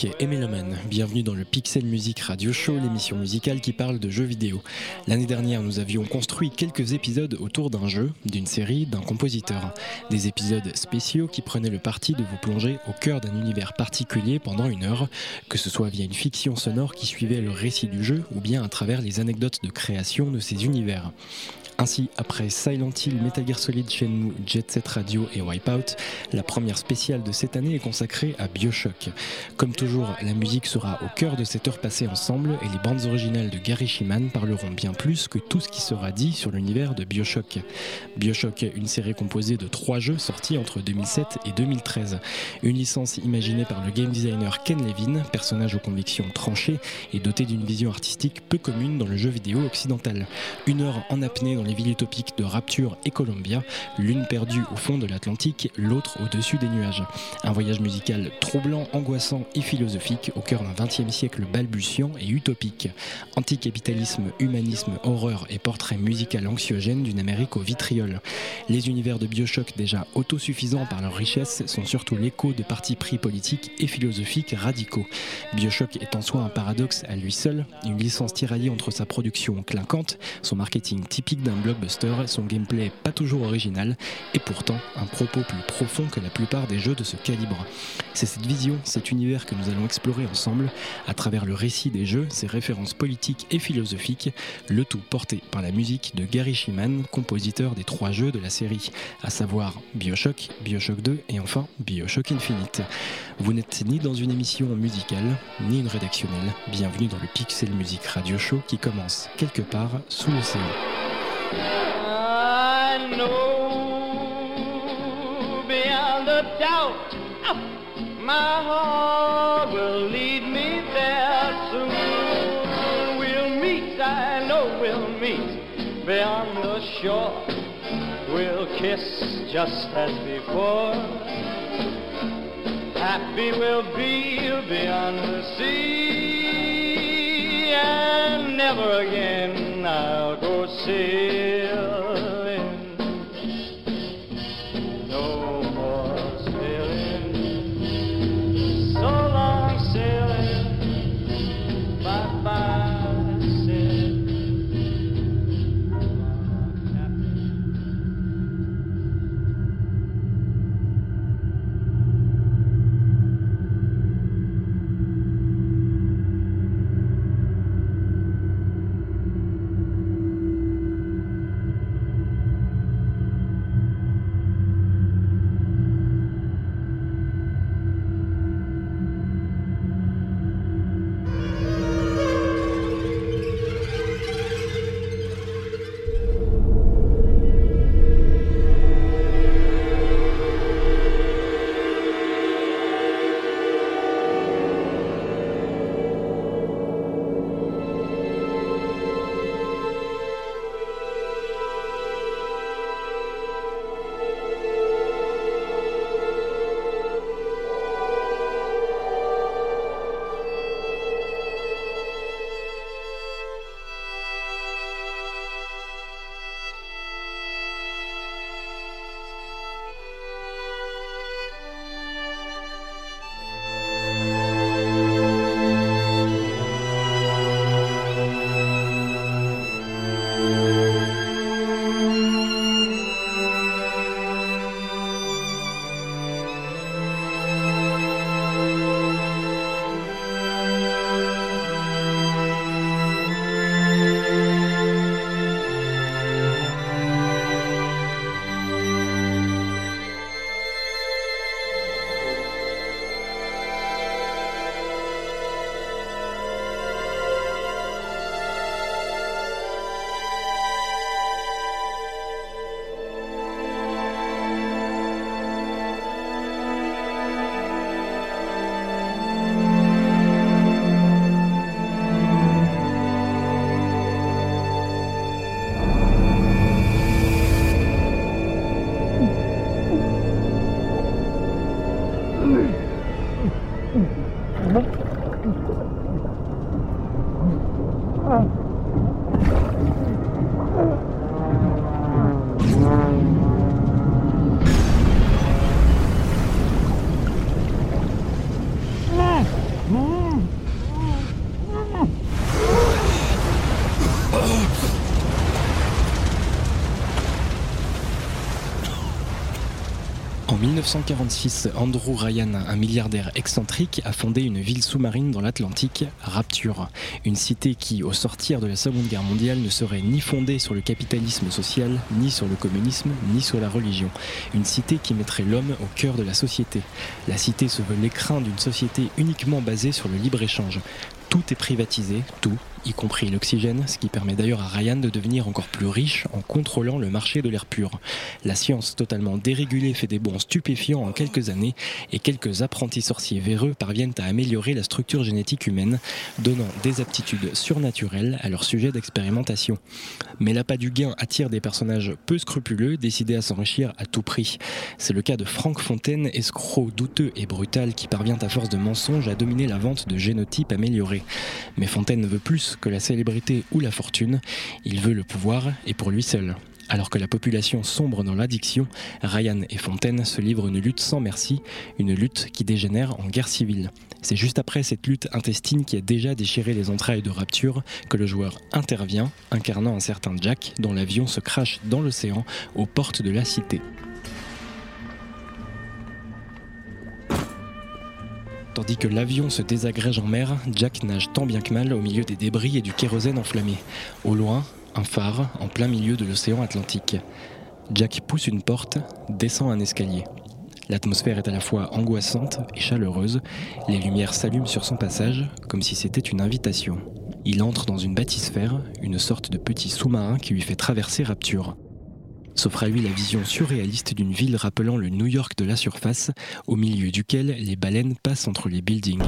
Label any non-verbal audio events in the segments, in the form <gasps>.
Et bienvenue dans le Pixel Music Radio Show, l'émission musicale qui parle de jeux vidéo. L'année dernière, nous avions construit quelques épisodes autour d'un jeu, d'une série, d'un compositeur. Des épisodes spéciaux qui prenaient le parti de vous plonger au cœur d'un univers particulier pendant une heure, que ce soit via une fiction sonore qui suivait le récit du jeu ou bien à travers les anecdotes de création de ces univers. Ainsi, après Silent Hill, Metal Gear Solid, Shenmue, Jet Set Radio et Wipeout, la première spéciale de cette année est consacrée à Bioshock. Comme toujours, la musique sera au cœur de cette heure passée ensemble et les bandes originales de Gary Shiman parleront bien plus que tout ce qui sera dit sur l'univers de Bioshock. Bioshock, une série composée de trois jeux sortis entre 2007 et 2013. Une licence imaginée par le game designer Ken Levine, personnage aux convictions tranchées et doté d'une vision artistique peu commune dans le jeu vidéo occidental. Une heure en apnée dans les villes utopiques de Rapture et Columbia, l'une perdue au fond de l'Atlantique, l'autre au-dessus des nuages. Un voyage musical troublant, angoissant et philosophique au cœur d'un XXe siècle balbutiant et utopique. Anticapitalisme, humanisme, horreur et portrait musical anxiogène d'une Amérique au vitriol. Les univers de Bioshock déjà autosuffisants par leur richesse sont surtout l'écho de partis pris politiques et philosophiques radicaux. Bioshock est en soi un paradoxe à lui seul, une licence tiraillée entre sa production clinquante, son marketing typique d'un blockbuster, son gameplay pas toujours original et pourtant un propos plus profond que la plupart des jeux de ce calibre. C'est cette vision, cet univers que nous allons explorer ensemble à travers le récit des jeux, ses références politiques et philosophiques, le tout porté par la musique de Gary Shiman, compositeur des trois jeux de la série, à savoir Bioshock, Bioshock 2 et enfin Bioshock Infinite. Vous n'êtes ni dans une émission musicale, ni une rédactionnelle. Bienvenue dans le Pixel Music Radio Show qui commence quelque part sous l'océan. Know beyond a doubt my heart will lead me there soon. We'll meet, I know we'll meet beyond the shore. We'll kiss just as before. Happy we'll be beyond the sea, and never again I'll go sailing. 1946, Andrew Ryan, un milliardaire excentrique, a fondé une ville sous-marine dans l'Atlantique, Rapture. Une cité qui, au sortir de la Seconde Guerre mondiale, ne serait ni fondée sur le capitalisme social, ni sur le communisme, ni sur la religion. Une cité qui mettrait l'homme au cœur de la société. La cité se veut l'écrin d'une société uniquement basée sur le libre-échange. Tout est privatisé, tout, y compris l'oxygène, ce qui permet d'ailleurs à Ryan de devenir encore plus riche en contrôlant le marché de l'air pur. La science totalement dérégulée fait des bons stupéfiants en quelques années et quelques apprentis sorciers véreux parviennent à améliorer la structure génétique humaine, donnant des aptitudes surnaturelles à leur sujet d'expérimentation. Mais l'appât du gain attire des personnages peu scrupuleux, décidés à s'enrichir à tout prix. C'est le cas de Frank Fontaine, escroc douteux et brutal qui parvient à force de mensonges à dominer la vente de génotypes améliorés. Mais Fontaine veut plus que la célébrité ou la fortune, il veut le pouvoir et pour lui seul. Alors que la population sombre dans l'addiction, Ryan et Fontaine se livrent une lutte sans merci, une lutte qui dégénère en guerre civile. C'est juste après cette lutte intestine qui a déjà déchiré les entrailles de Rapture que le joueur intervient, incarnant un certain Jack dont l'avion se crache dans l'océan aux portes de la cité. Tandis que l'avion se désagrège en mer, Jack nage tant bien que mal au milieu des débris et du kérosène enflammé. Au loin, un phare en plein milieu de l'océan Atlantique. Jack pousse une porte, descend un escalier. L'atmosphère est à la fois angoissante et chaleureuse. Les lumières s'allument sur son passage, comme si c'était une invitation. Il entre dans une bâtisphère, une sorte de petit sous-marin qui lui fait traverser Rapture s'offre à lui la vision surréaliste d'une ville rappelant le New York de la surface, au milieu duquel les baleines passent entre les buildings.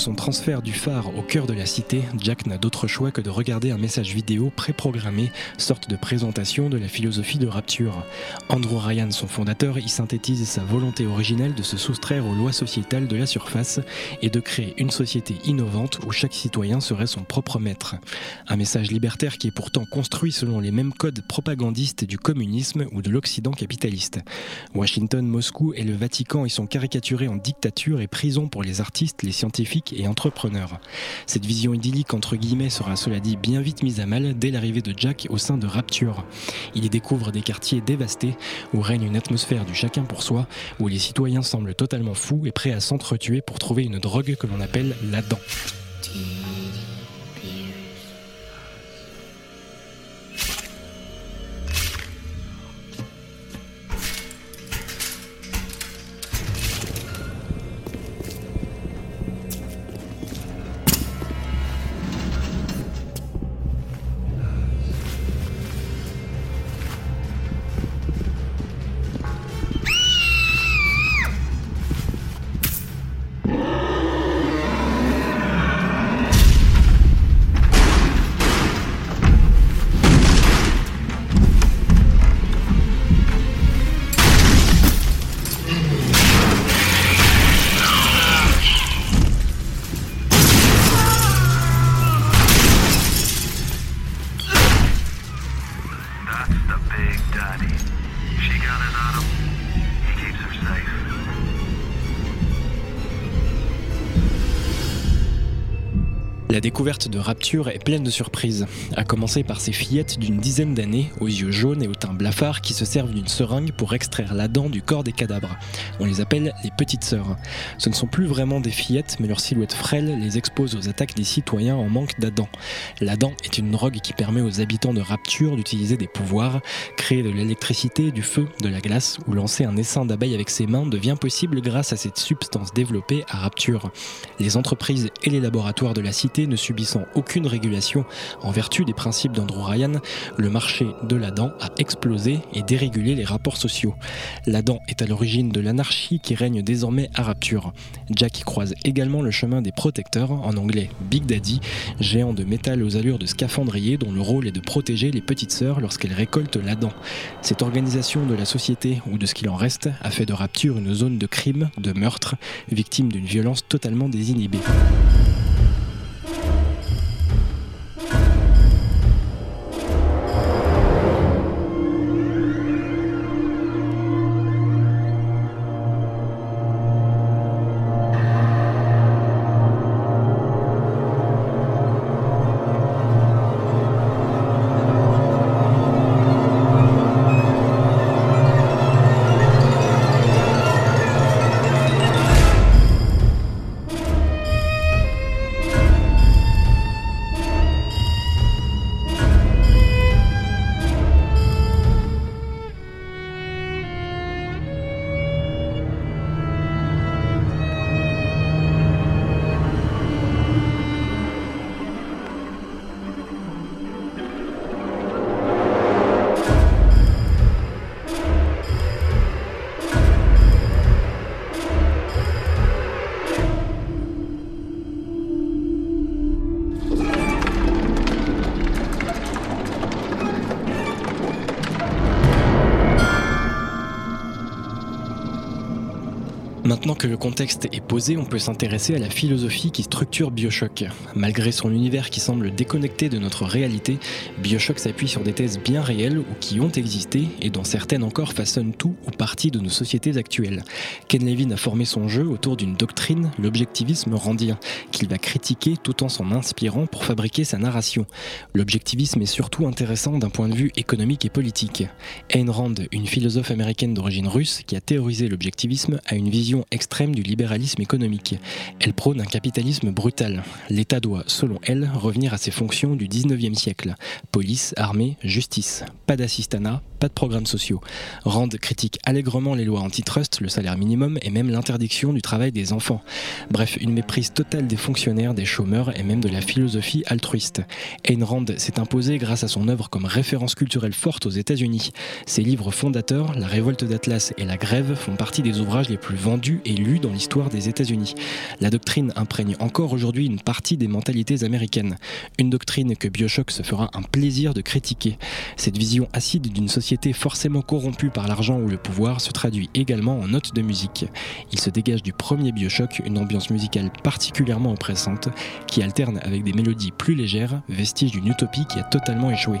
Son transfert du phare au cœur de la cité, Jack n'a d'autre choix que de regarder un message vidéo préprogrammé, sorte de présentation de la philosophie de Rapture. Andrew Ryan, son fondateur, y synthétise sa volonté originelle de se soustraire aux lois sociétales de la surface et de créer une société innovante où chaque citoyen serait son propre maître. Un message libertaire qui est pourtant construit selon les mêmes codes propagandistes du communisme ou de l'Occident capitaliste. Washington, Moscou et le Vatican y sont caricaturés en dictature et prison pour les artistes, les scientifiques et entrepreneur. Cette vision idyllique entre guillemets sera cela dit bien vite mise à mal dès l'arrivée de Jack au sein de Rapture. Il y découvre des quartiers dévastés où règne une atmosphère du chacun pour soi, où les citoyens semblent totalement fous et prêts à s'entretuer pour trouver une drogue que l'on appelle la dent. Big Daddy. She got it on him. He keeps her safe. La découverte de Rapture est pleine de surprises, à commencer par ces fillettes d'une dizaine d'années, aux yeux jaunes et au teint blafard, qui se servent d'une seringue pour extraire la dent du corps des cadavres. On les appelle les petites sœurs. Ce ne sont plus vraiment des fillettes, mais leur silhouette frêle les expose aux attaques des citoyens en manque d'Adam. La dent est une drogue qui permet aux habitants de Rapture d'utiliser des pouvoirs, créer de l'électricité, du feu, de la glace, ou lancer un essaim d'abeilles avec ses mains devient possible grâce à cette substance développée à Rapture. Les entreprises et les laboratoires de la cité ne subissant aucune régulation en vertu des principes d'Andrew Ryan, le marché de la dent a explosé et dérégulé les rapports sociaux. La dent est à l'origine de l'anarchie qui règne désormais à Rapture. Jack croise également le chemin des protecteurs, en anglais Big Daddy, géants de métal aux allures de scaphandriers dont le rôle est de protéger les petites sœurs lorsqu'elles récoltent la dent. Cette organisation de la société, ou de ce qu'il en reste, a fait de Rapture une zone de crime, de meurtre, victime d'une violence totalement désinhibée. Maintenant que le contexte est posé, on peut s'intéresser à la philosophie qui structure Bioshock. Malgré son univers qui semble déconnecté de notre réalité, Bioshock s'appuie sur des thèses bien réelles ou qui ont existé et dont certaines encore façonnent tout ou partie de nos sociétés actuelles. Ken Levin a formé son jeu autour d'une doctrine, l'objectivisme randien, qu'il va critiquer tout en s'en inspirant pour fabriquer sa narration. L'objectivisme est surtout intéressant d'un point de vue économique et politique. Ayn Rand, une philosophe américaine d'origine russe qui a théorisé l'objectivisme, a une vision extrême du libéralisme économique. Elle prône un capitalisme brutal. L'État doit, selon elle, revenir à ses fonctions du 19e siècle. Police, armée, justice. Pas d'assistanat, pas de programmes sociaux. Rand critique allègrement les lois antitrust, le salaire minimum et même l'interdiction du travail des enfants. Bref, une méprise totale des fonctionnaires, des chômeurs et même de la philosophie altruiste. Ayn Rand s'est imposée grâce à son œuvre comme référence culturelle forte aux États-Unis. Ses livres fondateurs, La révolte d'Atlas et La grève, font partie des ouvrages les plus vendus et lus dans l'histoire des États-Unis. La doctrine imprègne encore aujourd'hui une partie des mentalités américaines. Une doctrine que Bioshock se fera un plaisir de critiquer. Cette vision acide d'une société forcément corrompue par l'argent ou le pouvoir se traduit également en notes de musique. Il se dégage du premier Bioshock une ambiance musicale particulièrement oppressante qui alterne avec des mélodies plus légères, vestiges d'une utopie qui a totalement échoué.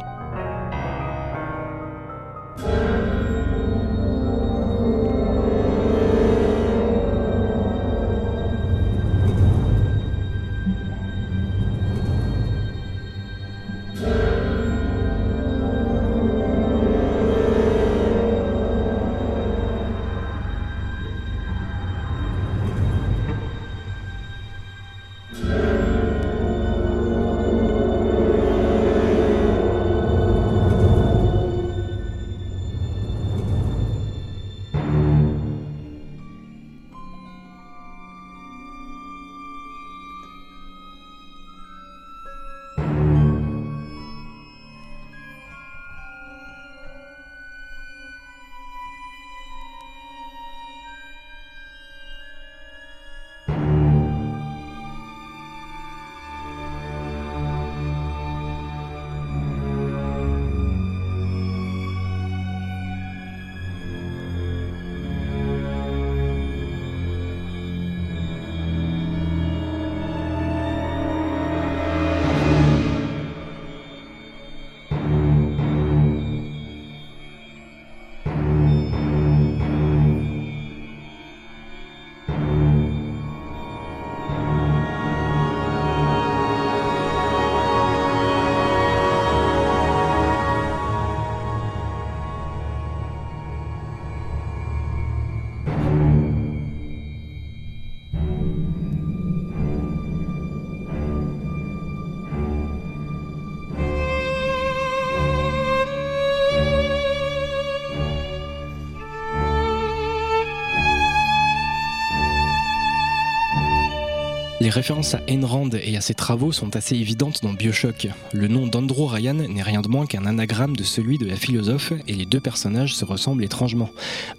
Les références à Ayn Rand et à ses travaux sont assez évidentes dans Bioshock. Le nom d'Andrew Ryan n'est rien de moins qu'un anagramme de celui de la philosophe et les deux personnages se ressemblent étrangement.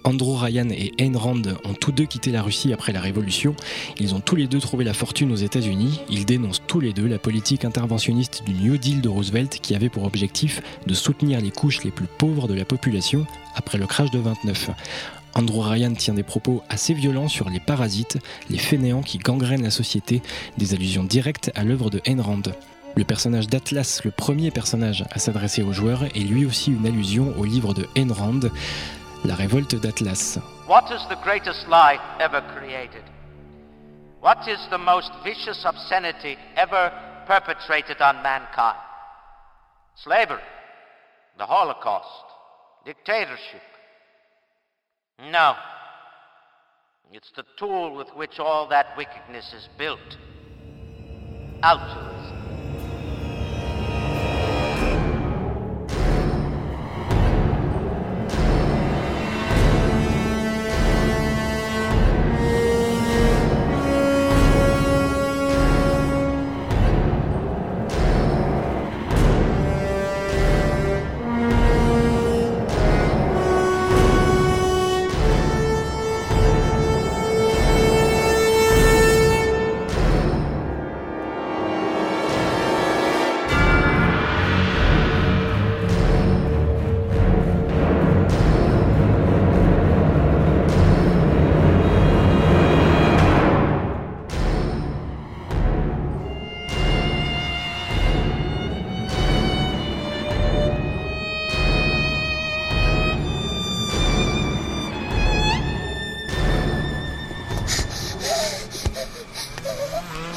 Andrew Ryan et Ayn Rand ont tous deux quitté la Russie après la Révolution. Ils ont tous les deux trouvé la fortune aux États-Unis. Ils dénoncent tous les deux la politique interventionniste du New Deal de Roosevelt qui avait pour objectif de soutenir les couches les plus pauvres de la population après le crash de 29. Andrew Ryan tient des propos assez violents sur les parasites, les fainéants qui gangrènent la société, des allusions directes à l'œuvre de Ayn. Le personnage d'Atlas, le premier personnage à s'adresser aux joueurs, est lui aussi une allusion au livre de Ayn La révolte d'Atlas. What is the greatest lie ever created? What is the most vicious obscenity ever perpetrated on mankind? Slavery, the Holocaust, dictatorship, No. It's the tool with which all that wickedness is built. Altruism.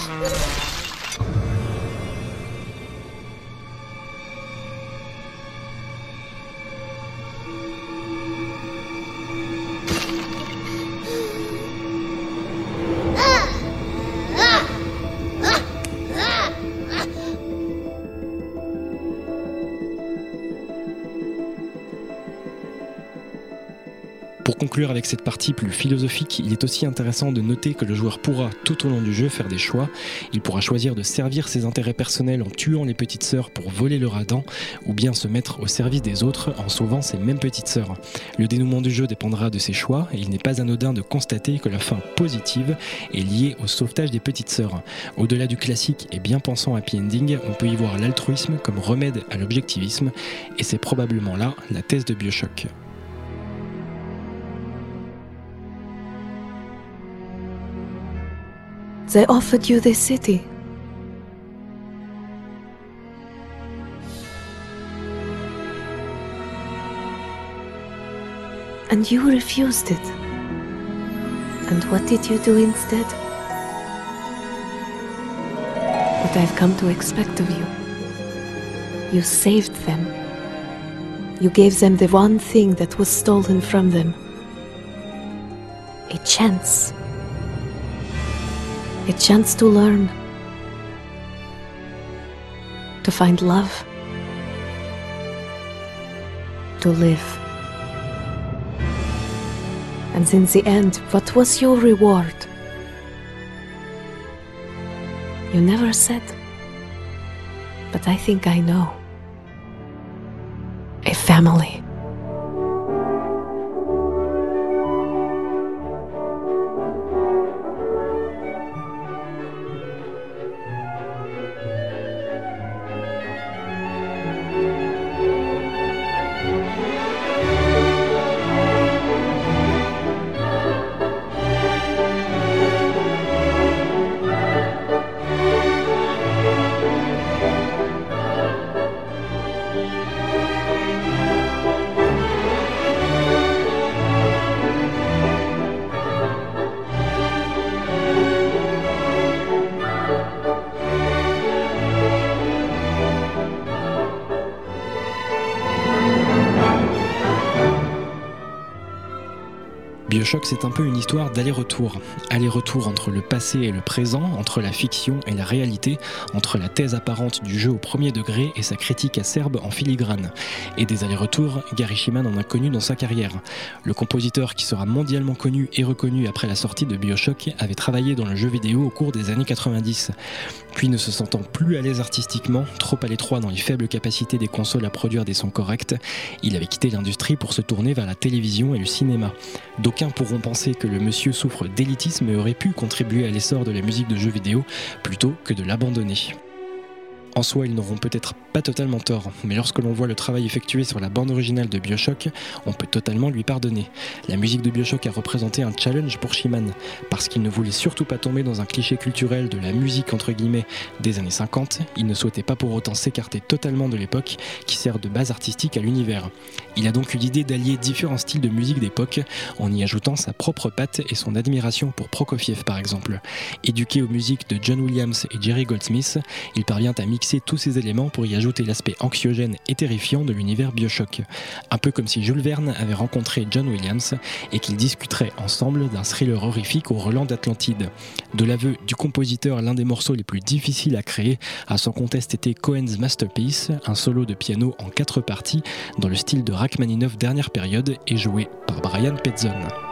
Mm-hmm. Conclure avec cette partie plus philosophique, il est aussi intéressant de noter que le joueur pourra tout au long du jeu faire des choix. Il pourra choisir de servir ses intérêts personnels en tuant les petites sœurs pour voler leur Adam, ou bien se mettre au service des autres en sauvant ces mêmes petites sœurs. Le dénouement du jeu dépendra de ses choix et il n'est pas anodin de constater que la fin positive est liée au sauvetage des petites sœurs. Au-delà du classique et bien pensant happy ending, on peut y voir l'altruisme comme remède à l'objectivisme et c'est probablement là la thèse de Bioshock. They offered you this city. And you refused it. And what did you do instead? What I've come to expect of you. You saved them. You gave them the one thing that was stolen from them a chance. A chance to learn. To find love. To live. And in the end, what was your reward? You never said. But I think I know. A family. Bioshock, c'est un peu une histoire d'aller-retour. Aller-retour entre le passé et le présent, entre la fiction et la réalité, entre la thèse apparente du jeu au premier degré et sa critique acerbe en filigrane. Et des allers-retours, Gary Shiman en a connu dans sa carrière. Le compositeur qui sera mondialement connu et reconnu après la sortie de Bioshock avait travaillé dans le jeu vidéo au cours des années 90. Puis ne se sentant plus à l'aise artistiquement, trop à l'étroit dans les faibles capacités des consoles à produire des sons corrects, il avait quitté l'industrie pour se tourner vers la télévision et le cinéma. D'aucuns pourront penser que le monsieur souffre d'élitisme et aurait pu contribuer à l'essor de la musique de jeux vidéo plutôt que de l'abandonner. En soi, ils n'auront peut-être pas totalement tort, mais lorsque l'on voit le travail effectué sur la bande originale de Bioshock, on peut totalement lui pardonner. La musique de Bioshock a représenté un challenge pour Shiman, parce qu'il ne voulait surtout pas tomber dans un cliché culturel de la musique des années 50, il ne souhaitait pas pour autant s'écarter totalement de l'époque qui sert de base artistique à l'univers. Il a donc eu l'idée d'allier différents styles de musique d'époque en y ajoutant sa propre patte et son admiration pour Prokofiev par exemple. Éduqué aux musiques de John Williams et Jerry Goldsmith, il parvient à mixer tous ces éléments pour y ajouter l'aspect anxiogène et terrifiant de l'univers Bioshock. Un peu comme si Jules Verne avait rencontré John Williams et qu'ils discuteraient ensemble d'un thriller horrifique au Roland d'Atlantide. De l'aveu du compositeur, l'un des morceaux les plus difficiles à créer a sans conteste été Cohen's Masterpiece, un solo de piano en quatre parties dans le style de Rachmaninoff dernière période et joué par Brian Petzon.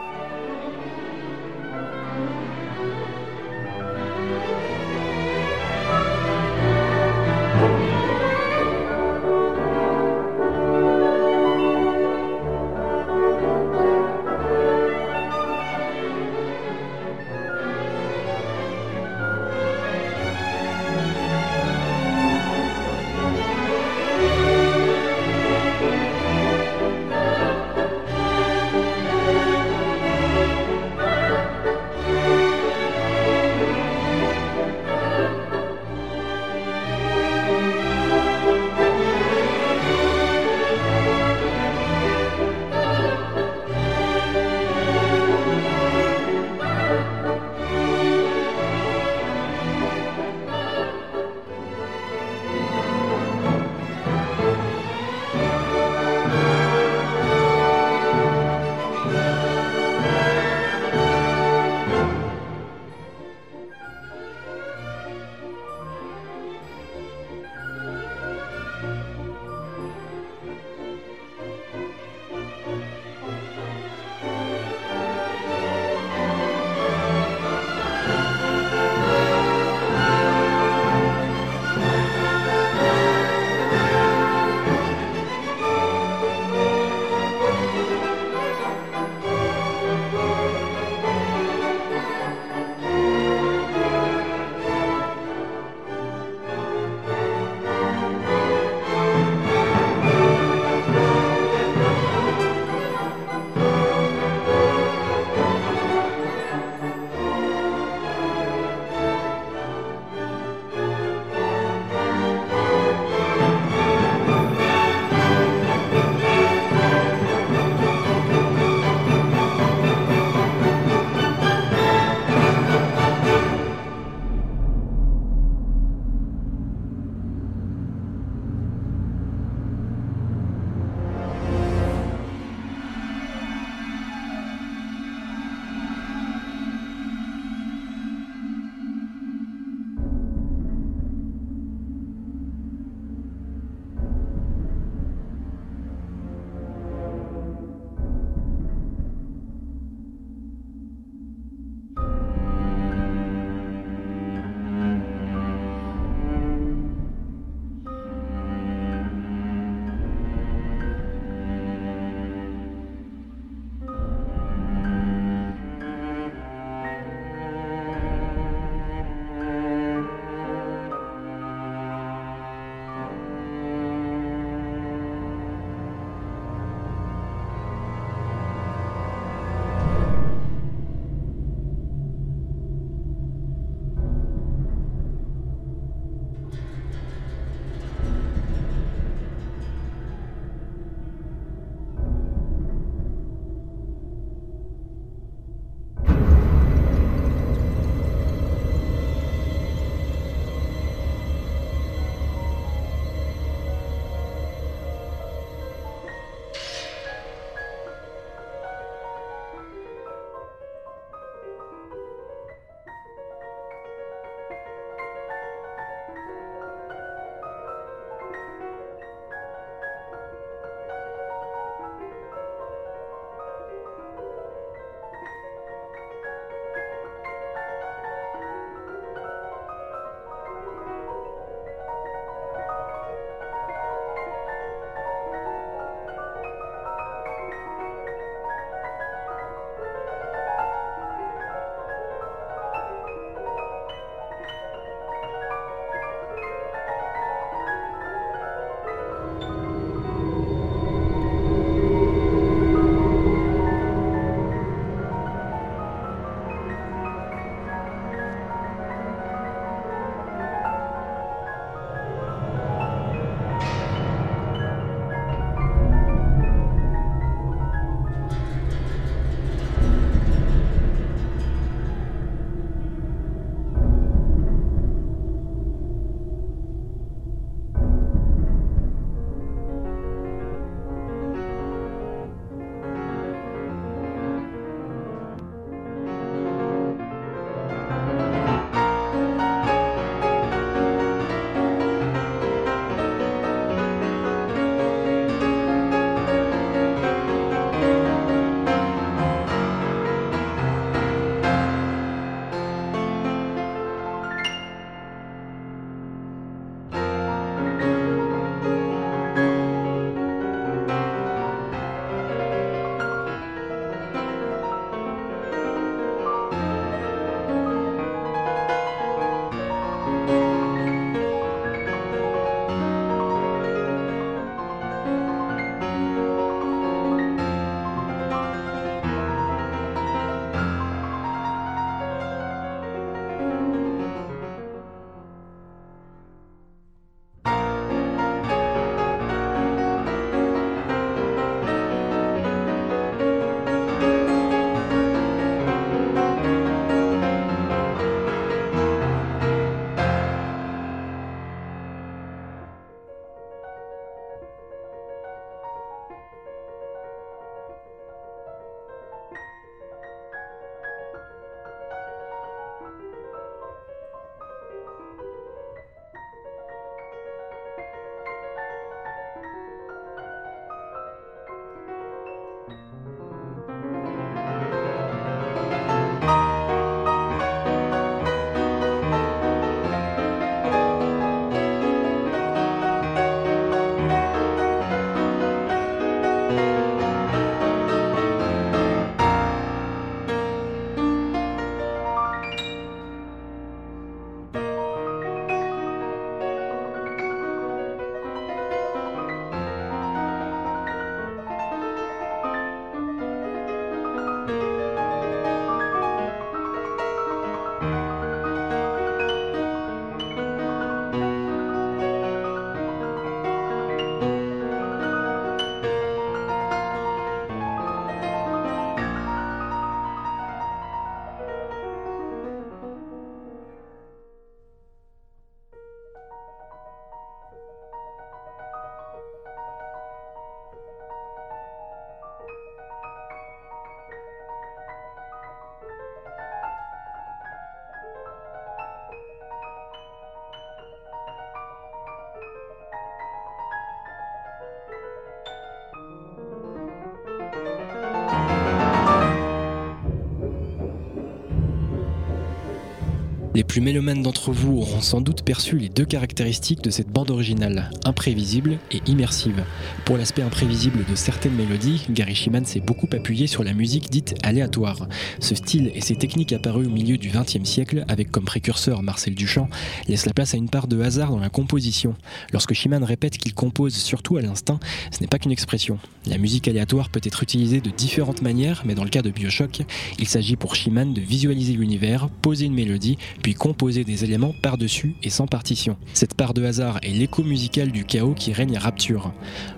Plus mélomanes d'entre vous auront sans doute perçu les deux caractéristiques de cette bande originale, imprévisible et immersive. Pour l'aspect imprévisible de certaines mélodies, Gary Shiman s'est beaucoup appuyé sur la musique dite aléatoire. Ce style et ses techniques apparus au milieu du XXe siècle, avec comme précurseur Marcel Duchamp, laissent la place à une part de hasard dans la composition. Lorsque Shiman répète qu'il compose surtout à l'instinct, ce n'est pas qu'une expression. La musique aléatoire peut être utilisée de différentes manières, mais dans le cas de Bioshock, il s'agit pour Shiman de visualiser l'univers, poser une mélodie, puis composer des éléments par-dessus et sans partition. Cette part de hasard est l'écho musical du chaos qui règne à Rapture.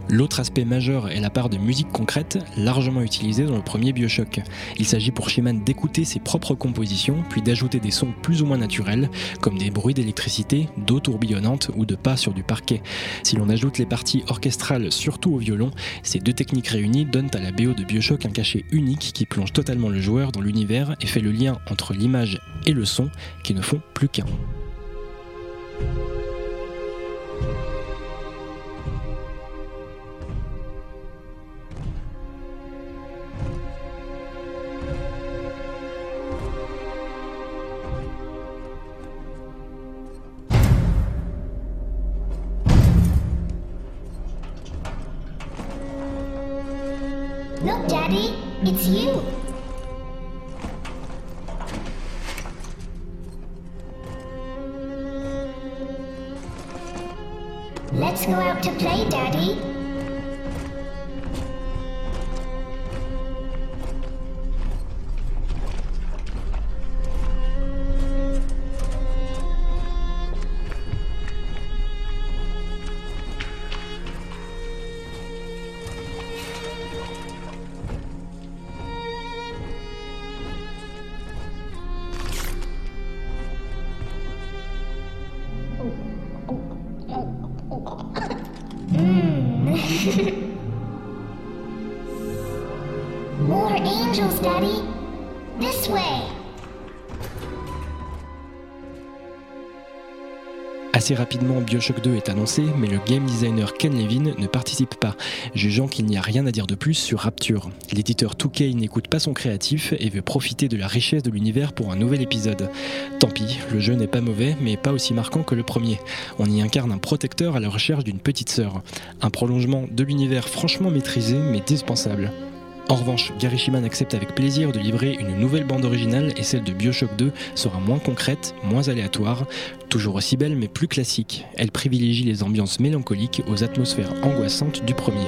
L'autre aspect majeur est la part de musique concrète, largement utilisée dans le premier Bioshock. Il s'agit pour Shiman d'écouter ses propres compositions, puis d'ajouter des sons plus ou moins naturels, comme des bruits d'électricité, d'eau tourbillonnante ou de pas sur du parquet. Si l'on ajoute les parties orchestrales, surtout au violon, ces deux techniques réunies donnent à la BO de Bioshock un cachet unique qui plonge totalement le joueur dans l'univers et fait le lien entre l'image et le son qui ne font plus qu'un. Look, Daddy, it's you. Let's go out to play, Daddy. Assez rapidement, Bioshock 2 est annoncé, mais le game designer Ken Levine ne participe pas, jugeant qu'il n'y a rien à dire de plus sur Rapture. L'éditeur 2K n'écoute pas son créatif et veut profiter de la richesse de l'univers pour un nouvel épisode. Tant pis, le jeu n'est pas mauvais, mais pas aussi marquant que le premier. On y incarne un protecteur à la recherche d'une petite sœur. Un prolongement de l'univers franchement maîtrisé, mais dispensable. En revanche, Gary Shiman accepte avec plaisir de livrer une nouvelle bande originale et celle de Bioshock 2 sera moins concrète, moins aléatoire, toujours aussi belle mais plus classique. Elle privilégie les ambiances mélancoliques aux atmosphères angoissantes du premier.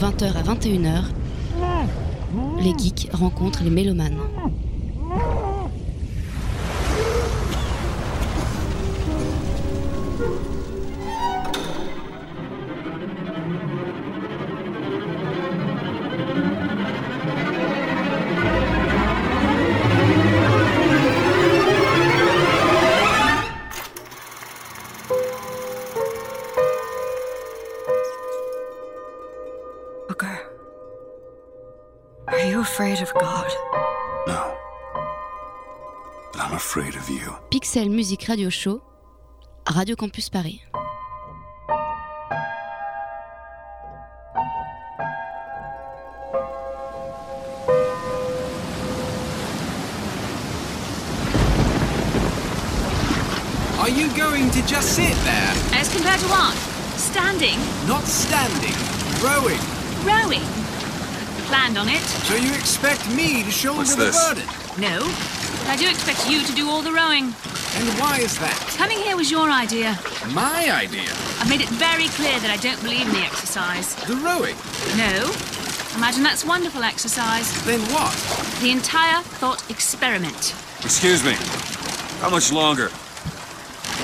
20h à 21h, Les geeks rencontrent les mélomanes. You afraid of God? No. But I'm afraid of you. Pixel Music Radio Show, Radio Campus Paris. Are you going to just sit there? As compared to what? Standing? Not standing, rowing. Rowing? Planned on it? So you expect me to shoulder What's the this? burden? No. But I do expect you to do all the rowing. And why is that? Coming here was your idea. My idea. I've made it very clear that I don't believe in the exercise. The rowing. No. Imagine that's wonderful exercise. Then what? The entire thought experiment. Excuse me. How much longer?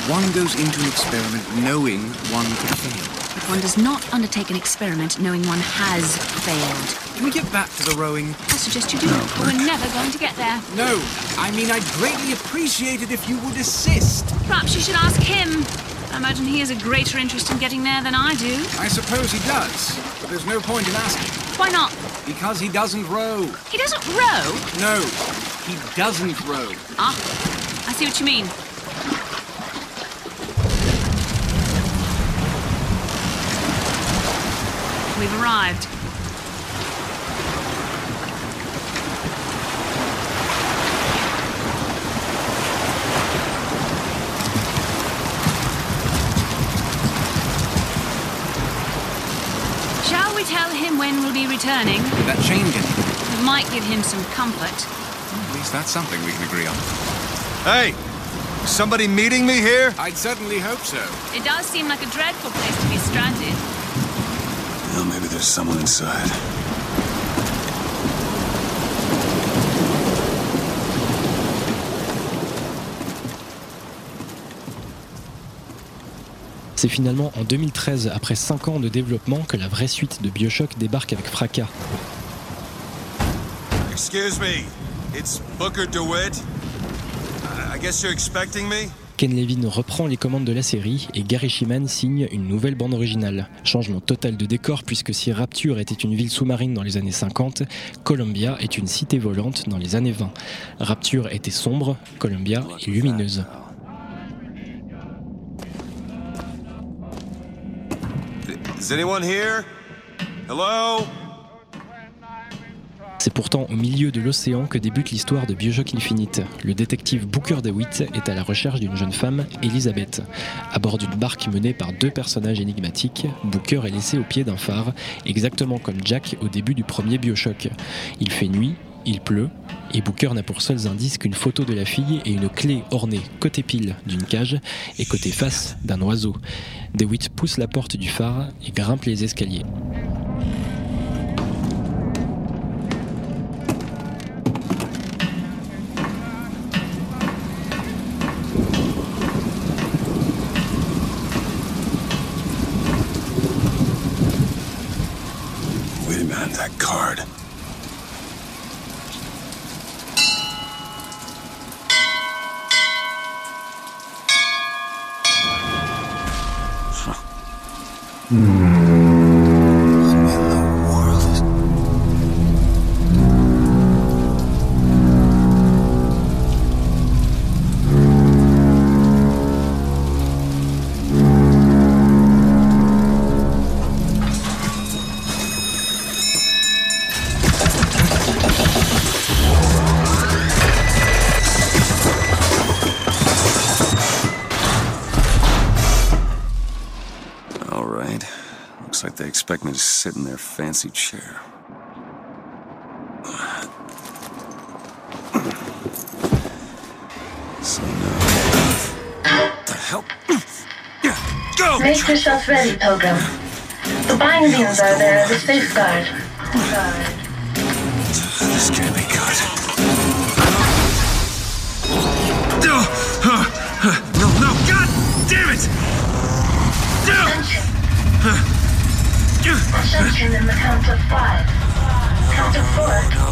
One goes into an experiment knowing one could fail. But one does not undertake an experiment knowing one has failed. Can we get back to the rowing? I suggest you do, but we're never going to get there. No, I mean I'd greatly appreciate it if you would assist. Perhaps you should ask him. I imagine he has a greater interest in getting there than I do. I suppose he does, but there's no point in asking. Why not? Because he doesn't row. He doesn't row. No, he doesn't row. Ah, I see what you mean. We've arrived. Shall we tell him when we'll be returning? Did that change anything? It might give him some comfort. At least that's something we can agree on. Hey! Somebody meeting me here? I'd certainly hope so. It does seem like a dreadful place to be stranded. Well, maybe there's someone inside. C'est finalement en 2013, après 5 ans de développement, que la vraie suite de Bioshock débarque avec fracas. Excuse me. It's Booker DeWitt. I guess you're expecting me? Ken Levine reprend les commandes de la série et Gary Shiman signe une nouvelle bande originale. Changement total de décor puisque si Rapture était une ville sous-marine dans les années 50, Columbia est une cité volante dans les années 20. Rapture était sombre, Columbia est lumineuse. C'est pourtant au milieu de l'océan que débute l'histoire de Bioshock Infinite. Le détective Booker DeWitt est à la recherche d'une jeune femme, Elizabeth. À bord d'une barque menée par deux personnages énigmatiques, Booker est laissé au pied d'un phare, exactement comme Jack au début du premier Bioshock. Il fait nuit, il pleut, et Booker n'a pour seuls indices qu'une photo de la fille et une clé ornée côté pile d'une cage et côté face d'un oiseau. DeWitt pousse la porte du phare et grimpe les escaliers. Card. Mm. Expect me to sit in their fancy chair. So now. What the hell? Go! Make yourself ready, Pilgrim. The bindings are there as a safeguard. In the count of five. Count of four.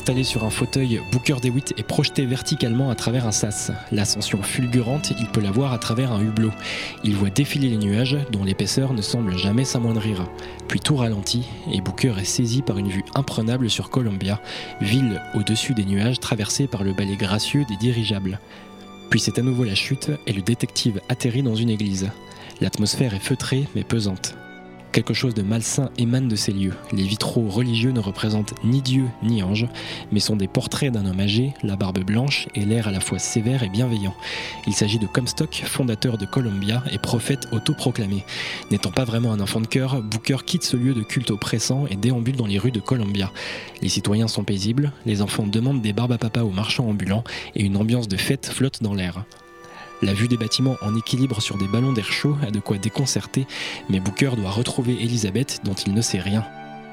Installé sur un fauteuil, Booker DeWitt est projeté verticalement à travers un sas. L'ascension fulgurante, il peut la voir à travers un hublot. Il voit défiler les nuages dont l'épaisseur ne semble jamais s'amoindrir. Puis tout ralentit et Booker est saisi par une vue imprenable sur Columbia, ville au-dessus des nuages traversée par le balai gracieux des dirigeables. Puis c'est à nouveau la chute et le détective atterrit dans une église. L'atmosphère est feutrée mais pesante. Quelque chose de malsain émane de ces lieux. Les vitraux religieux ne représentent ni Dieu ni ange, mais sont des portraits d'un homme âgé, la barbe blanche et l'air à la fois sévère et bienveillant. Il s'agit de Comstock, fondateur de Columbia et prophète autoproclamé. N'étant pas vraiment un enfant de cœur, Booker quitte ce lieu de culte oppressant et déambule dans les rues de Columbia. Les citoyens sont paisibles, les enfants demandent des barbes à papa aux marchands ambulants et une ambiance de fête flotte dans l'air. La vue des bâtiments en équilibre sur des ballons d'air chaud a de quoi déconcerter, mais Booker doit retrouver Elizabeth dont il ne sait rien.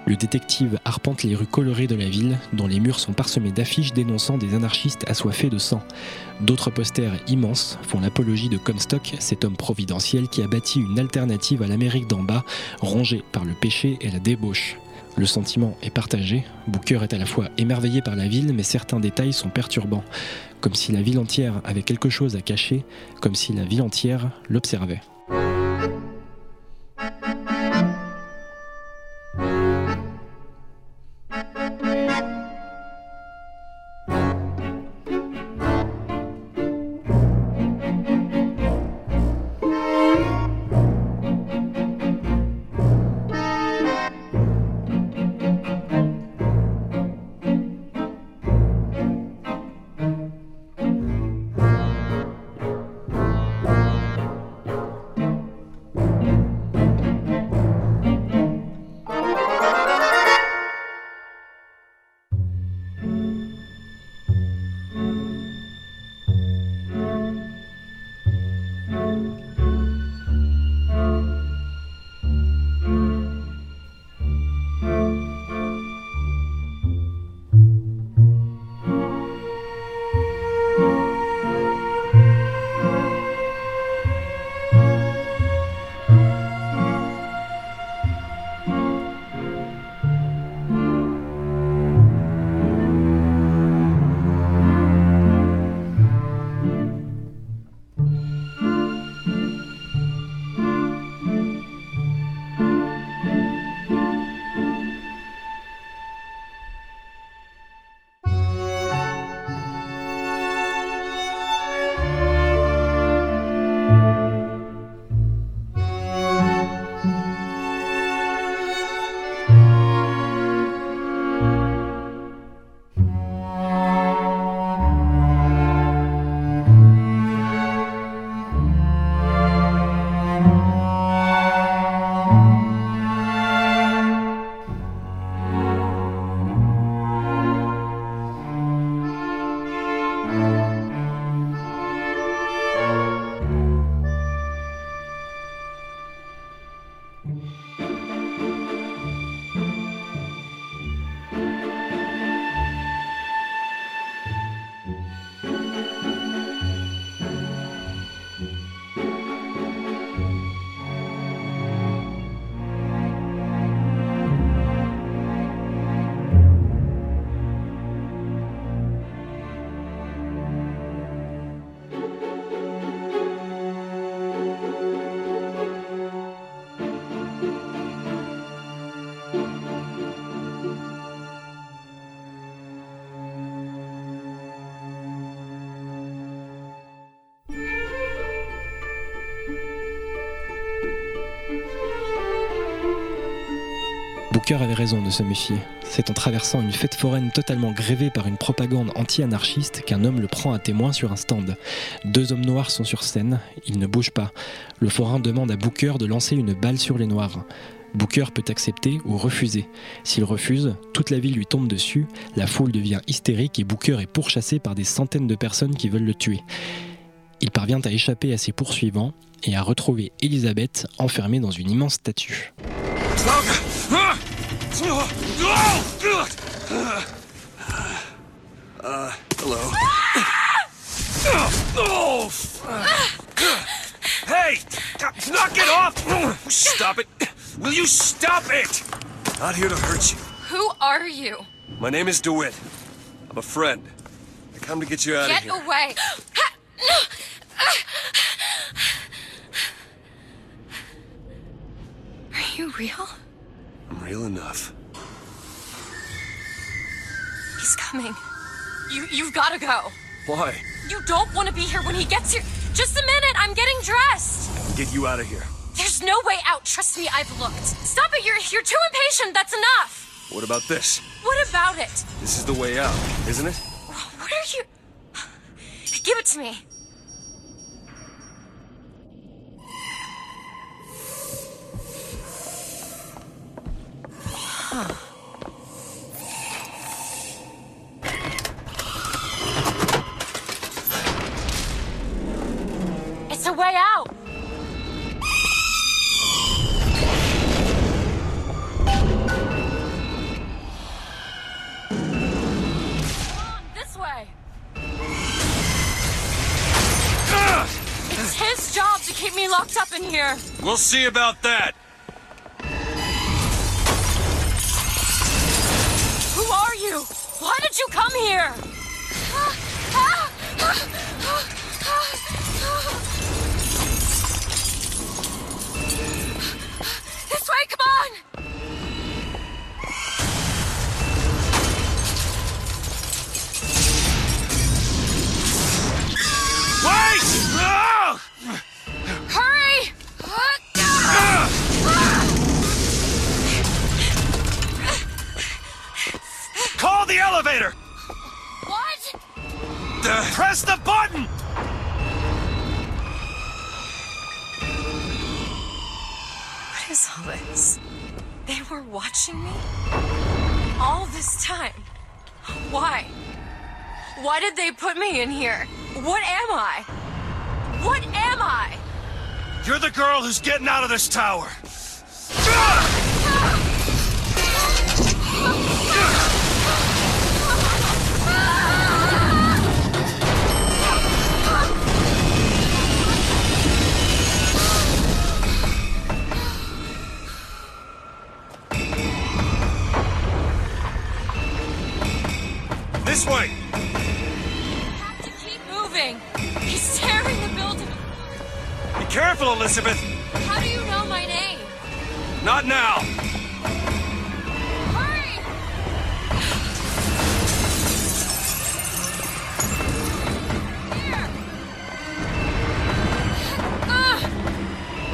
Le détective arpente les rues colorées de la ville, dont les murs sont parsemés d'affiches dénonçant des anarchistes assoiffés de sang. D'autres posters immenses font l'apologie de Comstock, cet homme providentiel qui a bâti une alternative à l'Amérique d'en bas, rongée par le péché et la débauche. Le sentiment est partagé. Booker est à la fois émerveillé par la ville, mais certains détails sont perturbants. Comme si la ville entière avait quelque chose à cacher, comme si la ville entière l'observait. Booker avait raison de se méfier. C'est en traversant une fête foraine totalement grévée par une propagande anti-anarchiste qu'un homme le prend à témoin sur un stand. Deux hommes noirs sont sur scène, ils ne bougent pas. Le forain demande à Booker de lancer une balle sur les noirs. Booker peut accepter ou refuser. S'il refuse, toute la ville lui tombe dessus, la foule devient hystérique et Booker est pourchassé par des centaines de personnes qui veulent le tuer. Il parvient à échapper à ses poursuivants et à retrouver Elisabeth enfermée dans une immense statue. Uh, hello. Oh, hey! Knock it off! Stop it! Will you stop it? Not here to hurt you. Who are you? My name is DeWitt. I'm a friend. I come to get you out Get of here. Get away! <gasps> Are you real? I'm real enough. He's coming. You you've gotta go. Why? You don't want to be here when he gets here. Just a minute, I'm getting dressed. Get you out of here. There's no way out. Trust me, I've looked. Stop it. You're you're too impatient. That's enough. What about this? What about it? This is the way out, isn't it? What are you? Give it to me. Ah. It's a way out. This way. It's his job to keep me locked up in here. We'll see about that. Why did you come here? Press the button! What is all this? They were watching me? All this time? Why? Why did they put me in here? What am I? What am I? You're the girl who's getting out of this tower. Elizabeth! How do you know my name? Not now! Hurry!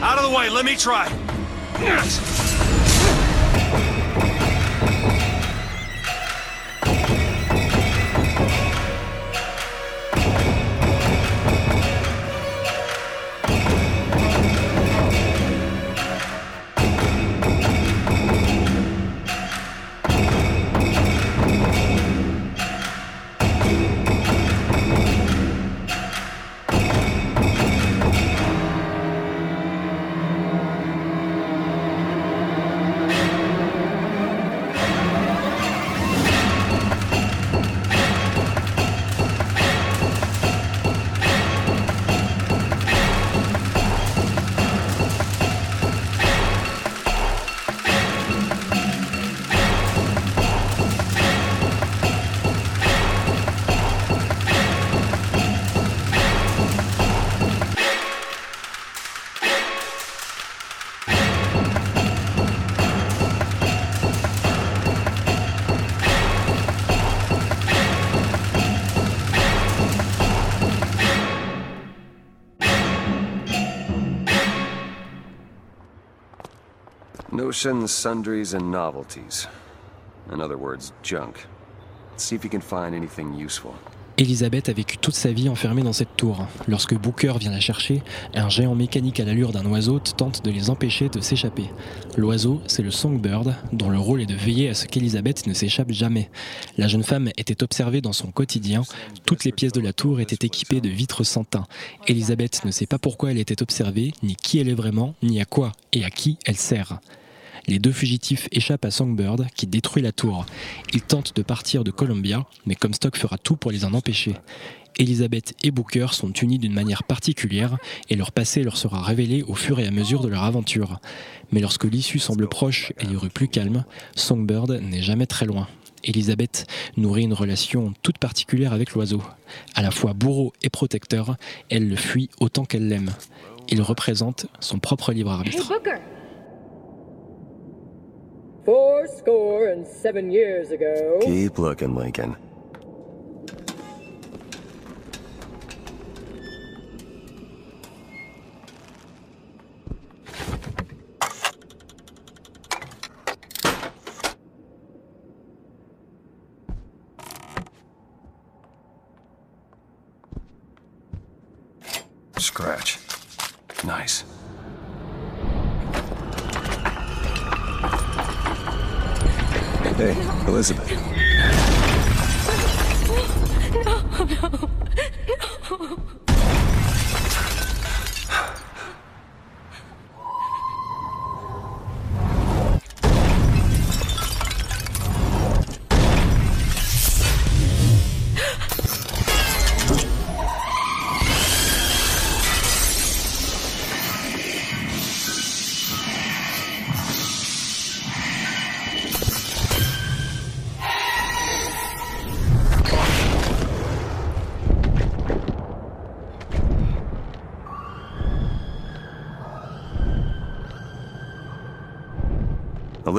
Out of the way, let me try. Novelties. In other words, junk. See if you can find anything useful. Elisabeth a vécu toute sa vie enfermée dans cette tour. Lorsque Booker vient la chercher, un géant mécanique à l'allure d'un oiseau tente de les empêcher de s'échapper. L'oiseau, c'est le Songbird, dont le rôle est de veiller à ce qu'Elisabeth ne s'échappe jamais. La jeune femme était observée dans son quotidien. Toutes les pièces de la tour étaient équipées de vitres sans teint. Elisabeth ne sait pas pourquoi elle était observée, ni qui elle est vraiment, ni à quoi et à qui elle sert. Les deux fugitifs échappent à Songbird, qui détruit la tour. Ils tentent de partir de Columbia, mais Comstock fera tout pour les en empêcher. Elizabeth et Booker sont unis d'une manière particulière et leur passé leur sera révélé au fur et à mesure de leur aventure. Mais lorsque l'issue semble proche et les rues plus calmes, Songbird n'est jamais très loin. Elizabeth nourrit une relation toute particulière avec l'oiseau. À la fois bourreau et protecteur, elle le fuit autant qu'elle l'aime. Il représente son propre libre arbitre. Score and seven years ago. Keep looking, Lincoln.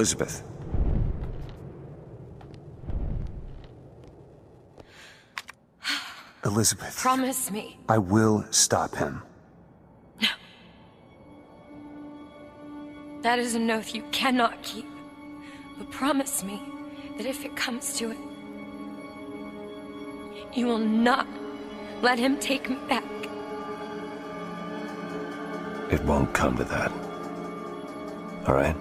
Elizabeth. <sighs> Elizabeth. Promise me. I will stop him. No. That is an oath you cannot keep. But promise me that if it comes to it, you will not let him take me back. It won't come to that. All right?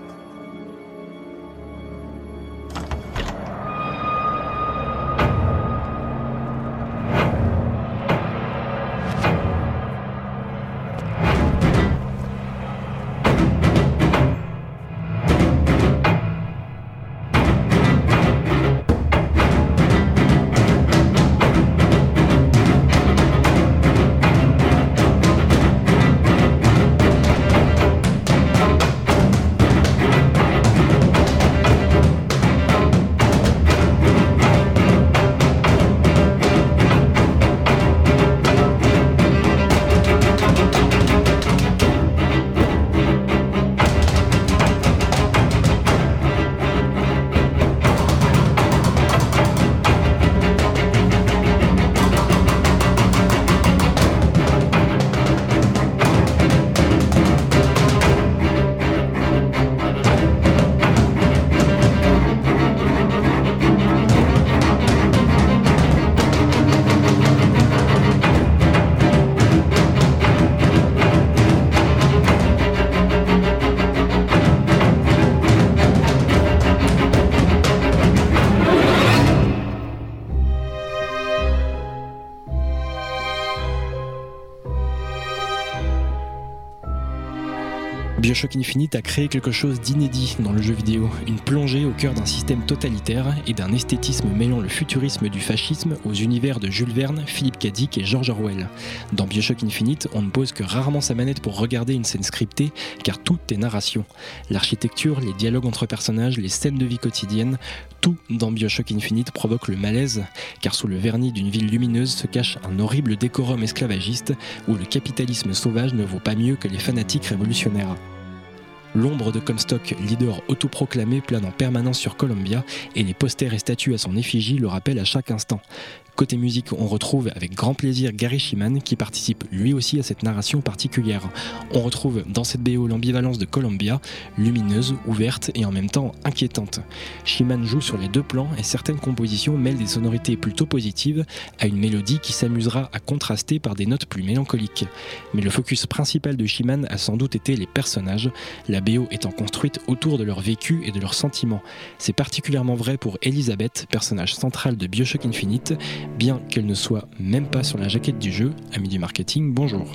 Bioshock Infinite a créé quelque chose d'inédit dans le jeu vidéo, une plongée au cœur d'un système totalitaire et d'un esthétisme mêlant le futurisme du fascisme aux univers de Jules Verne, Philippe. Dick et George Orwell. Dans Bioshock Infinite, on ne pose que rarement sa manette pour regarder une scène scriptée, car tout est narration. L'architecture, les dialogues entre personnages, les scènes de vie quotidienne, tout dans Bioshock Infinite provoque le malaise, car sous le vernis d'une ville lumineuse se cache un horrible décorum esclavagiste où le capitalisme sauvage ne vaut pas mieux que les fanatiques révolutionnaires. L'ombre de Comstock, leader autoproclamé, plane en permanence sur Columbia et les posters et statues à son effigie le rappellent à chaque instant. Côté musique, on retrouve avec grand plaisir Gary Shiman qui participe lui aussi à cette narration particulière. On retrouve dans cette BO l'ambivalence de Columbia, lumineuse, ouverte et en même temps inquiétante. Shiman joue sur les deux plans et certaines compositions mêlent des sonorités plutôt positives à une mélodie qui s'amusera à contraster par des notes plus mélancoliques. Mais le focus principal de Shiman a sans doute été les personnages, la BO étant construite autour de leur vécu et de leurs sentiments. C'est particulièrement vrai pour Elizabeth, personnage central de Bioshock Infinite, bien qu'elle ne soit même pas sur la jaquette du jeu. Ami du marketing, bonjour.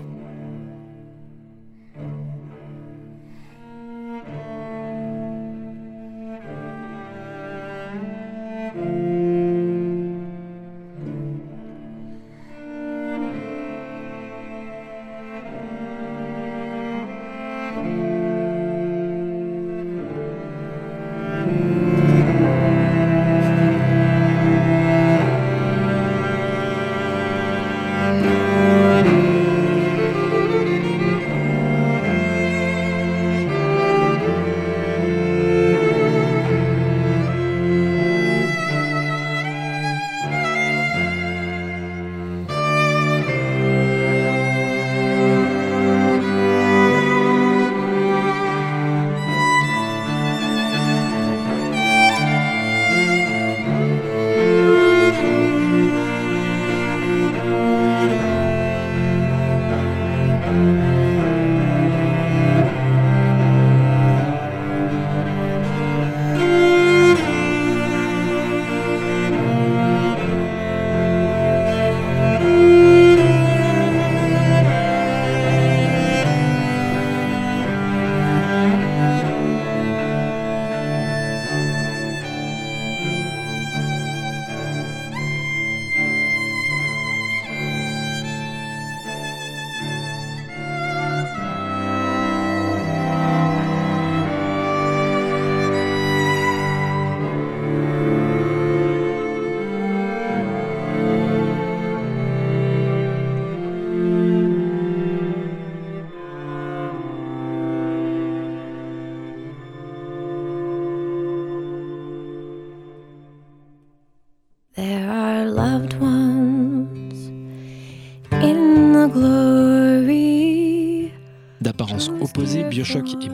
Bioshock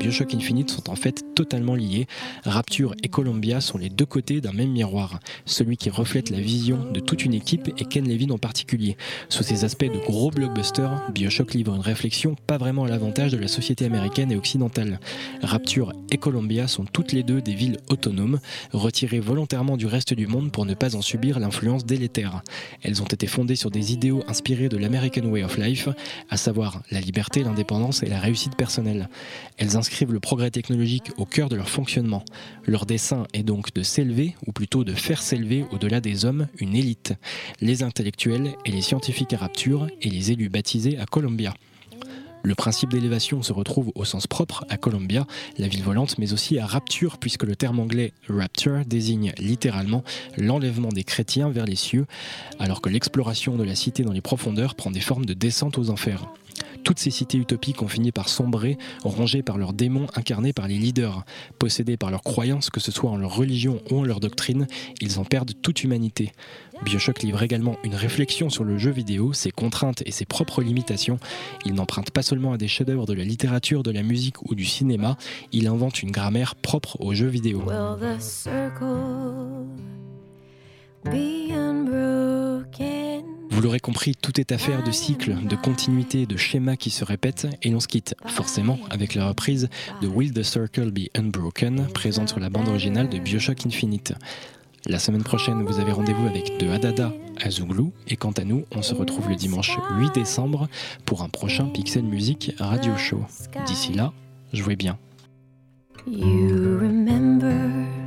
totalement liés. Rapture et Columbia sont les deux côtés d'un même miroir, celui qui reflète la vision de toute une équipe et Ken Levin en particulier. Sous ces aspects de gros blockbuster, Bioshock livre une réflexion pas vraiment à l'avantage de la société américaine et occidentale. Rapture et Columbia sont toutes les deux des villes autonomes, retirées volontairement du reste du monde pour ne pas en subir l'influence délétère. Elles ont été fondées sur des idéaux inspirés de l'American Way of Life, à savoir la liberté, l'indépendance et la réussite personnelle. Elles inscrivent le progrès technologique au cœur de leur fonctionnement. Leur dessein est donc de s'élever, ou plutôt de faire s'élever au-delà des hommes, une élite, les intellectuels et les scientifiques à Rapture et les élus baptisés à Columbia. Le principe d'élévation se retrouve au sens propre à Columbia, la ville volante, mais aussi à Rapture, puisque le terme anglais rapture désigne littéralement l'enlèvement des chrétiens vers les cieux, alors que l'exploration de la cité dans les profondeurs prend des formes de descente aux enfers. Toutes ces cités utopiques ont fini par sombrer, rongées par leurs démons incarnés par les leaders. Possédés par leurs croyances, que ce soit en leur religion ou en leur doctrine, ils en perdent toute humanité. Bioshock livre également une réflexion sur le jeu vidéo, ses contraintes et ses propres limitations. Il n'emprunte pas seulement à des chefs-d'œuvre de la littérature, de la musique ou du cinéma, il invente une grammaire propre aux jeux vidéo. Vous l'aurez compris, tout est affaire de cycles, de continuité, de schémas qui se répètent et l'on se quitte forcément avec la reprise de Will the Circle Be Unbroken, présente sur la bande originale de Bioshock Infinite. La semaine prochaine, vous avez rendez-vous avec De Hadada à Zouglou et quant à nous, on se retrouve le dimanche 8 décembre pour un prochain Pixel Music Radio Show. D'ici là, jouez bien. You remember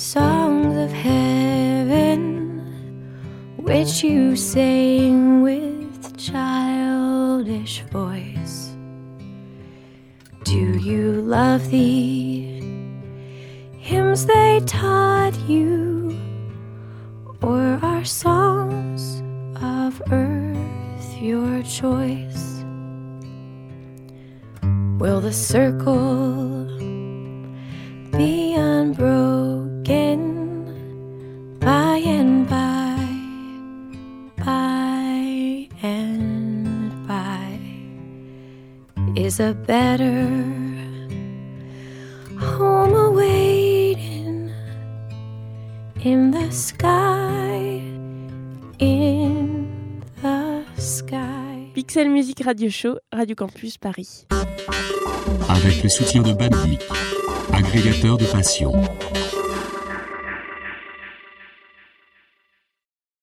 songs of heaven which you sang with childish voice. Do you love the hymns they taught you, or are songs of earth your choice? Will the circle be unbroken by and by, by and by is a better home awaiting in the sky, in the sky. Pixel Music Radio Show, Radio Campus Paris. Avec le soutien de Bandit agrégateur de passion.